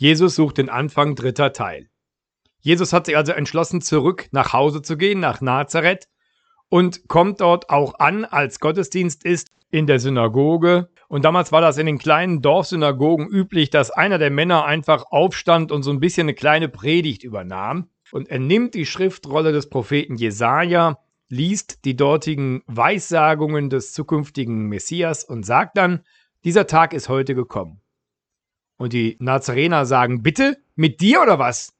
Jesus sucht den Anfang dritter Teil. Jesus hat sich also entschlossen, zurück nach Hause zu gehen, nach Nazareth, und kommt dort auch an, als Gottesdienst ist in der Synagoge. Und damals war das in den kleinen Dorfsynagogen üblich, dass einer der Männer einfach aufstand und so ein bisschen eine kleine Predigt übernahm. Und er nimmt die Schriftrolle des Propheten Jesaja, liest die dortigen Weissagungen des zukünftigen Messias und sagt dann: Dieser Tag ist heute gekommen. Und die Nazarener sagen, bitte? Mit dir oder was?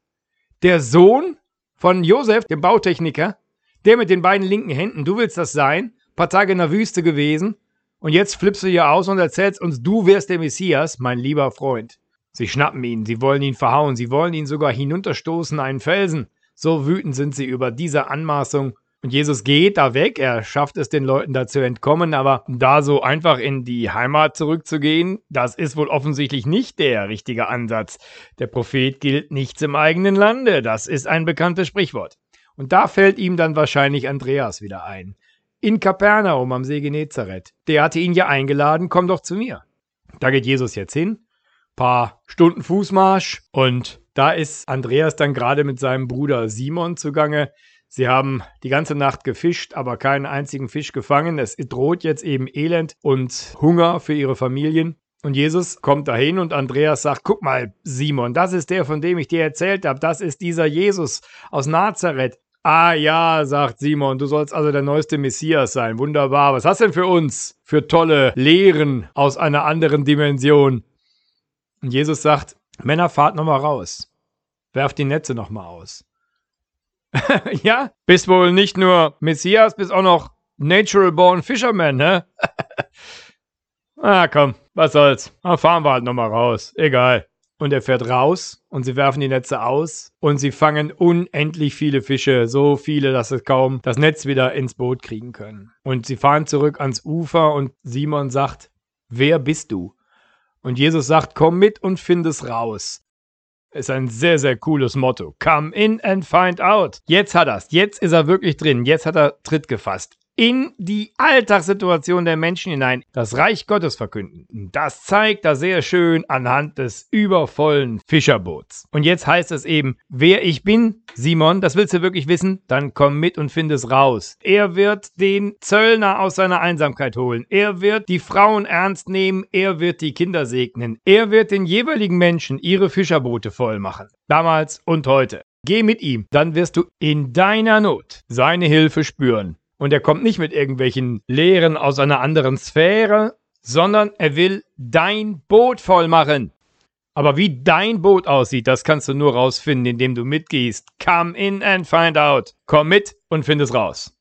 Der Sohn von Josef, dem Bautechniker, der mit den beiden linken Händen, du willst das sein? Ein paar Tage in der Wüste gewesen. Und jetzt flippst du hier aus und erzählst uns, du wärst der Messias, mein lieber Freund. Sie schnappen ihn, sie wollen ihn verhauen, sie wollen ihn sogar hinunterstoßen, einen Felsen. So wütend sind sie über diese Anmaßung und Jesus geht da weg, er schafft es den Leuten da zu entkommen, aber da so einfach in die Heimat zurückzugehen, das ist wohl offensichtlich nicht der richtige Ansatz. Der Prophet gilt nichts im eigenen Lande, das ist ein bekanntes Sprichwort. Und da fällt ihm dann wahrscheinlich Andreas wieder ein. In Kapernaum am See Genezareth. Der hatte ihn ja eingeladen, komm doch zu mir. Da geht Jesus jetzt hin, paar Stunden Fußmarsch und da ist Andreas dann gerade mit seinem Bruder Simon zugange. Sie haben die ganze Nacht gefischt, aber keinen einzigen Fisch gefangen. Es droht jetzt eben Elend und Hunger für ihre Familien. Und Jesus kommt dahin und Andreas sagt, guck mal, Simon, das ist der, von dem ich dir erzählt habe. Das ist dieser Jesus aus Nazareth. Ah ja, sagt Simon, du sollst also der neueste Messias sein. Wunderbar. Was hast du denn für uns? Für tolle Lehren aus einer anderen Dimension. Und Jesus sagt, Männer, fahrt nochmal raus. Werft die Netze nochmal aus. ja, bist wohl nicht nur Messias, bist auch noch Natural Born Fisherman, ne? ah, komm, was soll's. Dann fahren wir halt nochmal raus. Egal. Und er fährt raus und sie werfen die Netze aus und sie fangen unendlich viele Fische, so viele, dass sie kaum das Netz wieder ins Boot kriegen können. Und sie fahren zurück ans Ufer und Simon sagt, wer bist du? Und Jesus sagt, komm mit und find es raus. Ist ein sehr, sehr cooles Motto. Come in and find out. Jetzt hat er's. Jetzt ist er wirklich drin. Jetzt hat er Tritt gefasst in die Alltagssituation der Menschen hinein das Reich Gottes verkünden. Das zeigt er sehr schön anhand des übervollen Fischerboots. Und jetzt heißt es eben, wer ich bin, Simon, das willst du wirklich wissen? Dann komm mit und find es raus. Er wird den Zöllner aus seiner Einsamkeit holen. Er wird die Frauen ernst nehmen. Er wird die Kinder segnen. Er wird den jeweiligen Menschen ihre Fischerboote voll machen. Damals und heute. Geh mit ihm, dann wirst du in deiner Not seine Hilfe spüren. Und er kommt nicht mit irgendwelchen Lehren aus einer anderen Sphäre, sondern er will dein Boot voll machen. Aber wie dein Boot aussieht, das kannst du nur rausfinden, indem du mitgehst. Come in and find out. Komm mit und find es raus.